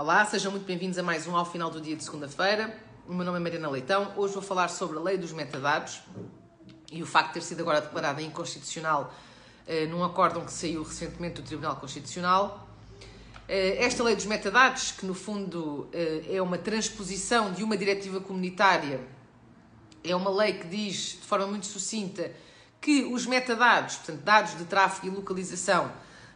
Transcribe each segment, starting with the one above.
Olá, sejam muito bem-vindos a mais um Ao Final do Dia de Segunda-feira. O meu nome é Mariana Leitão. Hoje vou falar sobre a lei dos metadados e o facto de ter sido agora declarada inconstitucional eh, num acórdão que saiu recentemente do Tribunal Constitucional. Eh, esta lei dos metadados, que no fundo eh, é uma transposição de uma diretiva comunitária, é uma lei que diz de forma muito sucinta que os metadados, portanto, dados de tráfego e localização,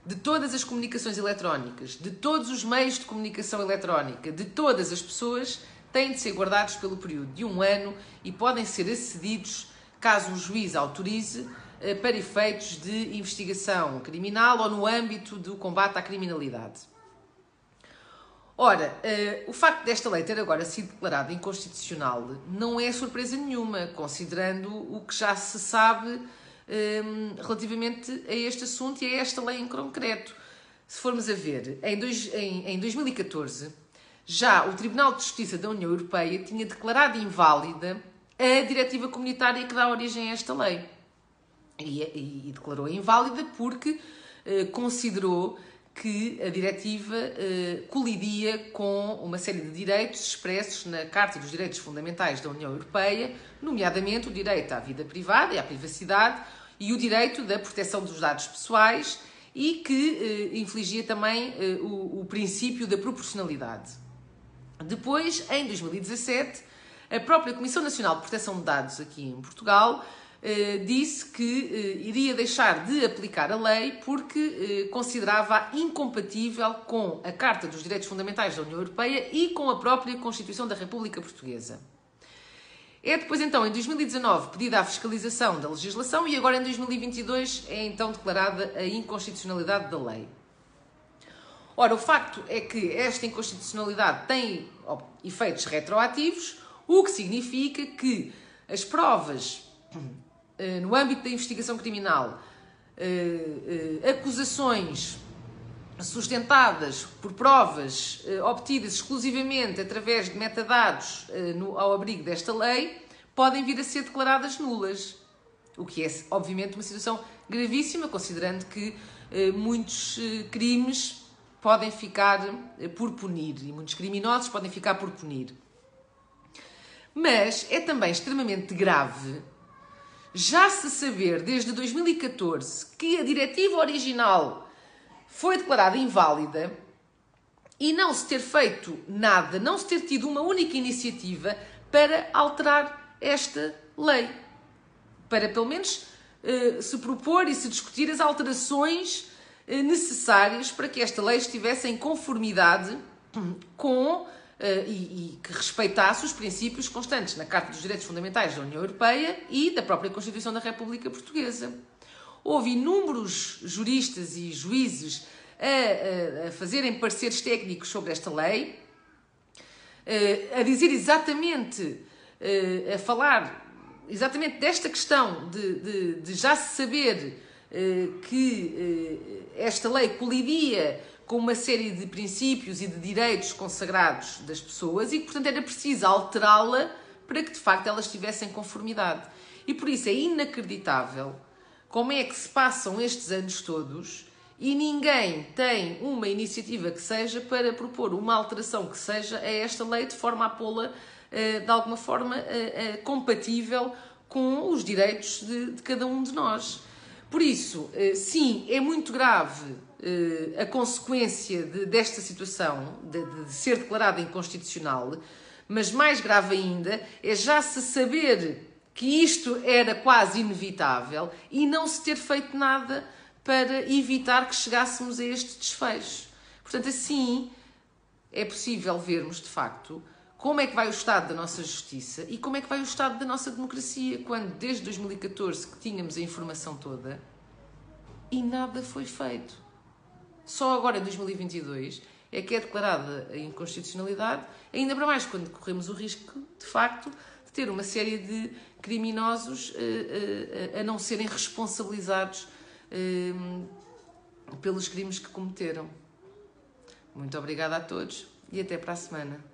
de todas as comunicações eletrónicas, de todos os meios de comunicação eletrónica, de todas as pessoas, têm de ser guardados pelo período de um ano e podem ser acedidos caso o juiz autorize eh, para efeitos de investigação criminal ou no âmbito do combate à criminalidade. Ora, uh, o facto desta lei ter agora sido declarada inconstitucional não é surpresa nenhuma, considerando o que já se sabe um, relativamente a este assunto e a esta lei em concreto. Se formos a ver, em, dois, em, em 2014, já o Tribunal de Justiça da União Europeia tinha declarado inválida a diretiva comunitária que dá origem a esta lei. E, e, e declarou inválida porque uh, considerou que a diretiva uh, colidia com uma série de direitos expressos na Carta dos Direitos Fundamentais da União Europeia, nomeadamente o direito à vida privada e à privacidade e o direito da proteção dos dados pessoais e que uh, infligia também uh, o, o princípio da proporcionalidade. Depois, em 2017, a própria Comissão Nacional de Proteção de Dados aqui em Portugal eh, disse que eh, iria deixar de aplicar a lei porque eh, considerava incompatível com a Carta dos Direitos Fundamentais da União Europeia e com a própria Constituição da República Portuguesa. É depois então, em 2019, pedida a fiscalização da legislação e agora em 2022 é então declarada a inconstitucionalidade da lei. Ora, o facto é que esta inconstitucionalidade tem efeitos retroativos, o que significa que as provas eh, no âmbito da investigação criminal, eh, eh, acusações sustentadas por provas obtidas exclusivamente através de metadados ao abrigo desta lei, podem vir a ser declaradas nulas. O que é, obviamente, uma situação gravíssima, considerando que muitos crimes podem ficar por punir e muitos criminosos podem ficar por punir. Mas é também extremamente grave já se saber desde 2014 que a diretiva original foi declarada inválida e não se ter feito nada, não se ter tido uma única iniciativa para alterar esta lei. Para pelo menos eh, se propor e se discutir as alterações eh, necessárias para que esta lei estivesse em conformidade com uh, e, e, que respeitasse os princípios constantes na Carta dos Direitos Fundamentais da União Europeia e da própria Constituição da República Portuguesa. Houve inúmeros juristas e juízes a, a, a fazerem pareceres técnicos sobre esta lei, uh, a dizer exatamente, uh, a falar exatamente desta questão de, de, de já se saber que esta lei colidia com uma série de princípios e de direitos consagrados das pessoas e que, portanto, era preciso alterá-la para que, de facto, elas estivessem em conformidade. E por isso é inacreditável como é que se passam estes anos todos e ninguém tem uma iniciativa que seja para propor uma alteração que seja a esta lei de forma a pô-la, eh, de alguma forma, eh, eh, compatível com os direitos de, cada um de nós. Por isso, sim, é muito grave a consequência de, desta situação, de ser declarada inconstitucional, mas mais grave ainda é já se saber que isto era quase inevitável e não se ter feito nada para evitar que chegássemos a este desfecho. Portanto, assim é possível vermos de facto como é que vai o estado da nossa justiça e como é que vai o estado da nossa democracia, quando desde 2014 que tínhamos a informação toda e nada foi feito. Só agora, em 2022, é que é declarada a inconstitucionalidade, ainda para mais quando corremos o risco, de facto, ter uma série de criminosos uh, uh, a não serem responsabilizados uh, pelos crimes que cometeram. Muito obrigada a todos e até para a semana.